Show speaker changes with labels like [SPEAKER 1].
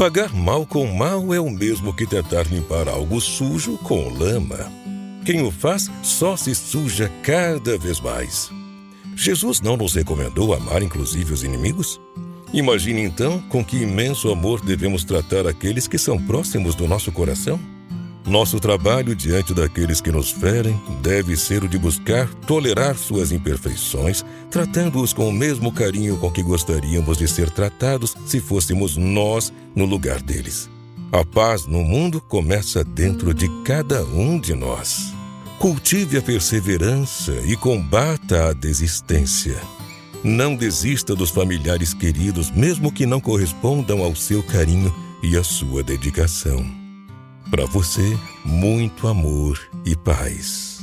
[SPEAKER 1] Pagar mal com mal é o mesmo que tentar limpar algo sujo com lama. Quem o faz só se suja cada vez mais. Jesus não nos recomendou amar inclusive os inimigos? Imagine então com que imenso amor devemos tratar aqueles que são próximos do nosso coração? Nosso trabalho diante daqueles que nos ferem deve ser o de buscar tolerar suas imperfeições, tratando-os com o mesmo carinho com que gostaríamos de ser tratados se fôssemos nós no lugar deles. A paz no mundo começa dentro de cada um de nós. Cultive a perseverança e combata a desistência. Não desista dos familiares queridos, mesmo que não correspondam ao seu carinho e à sua dedicação. Para você, muito amor e paz.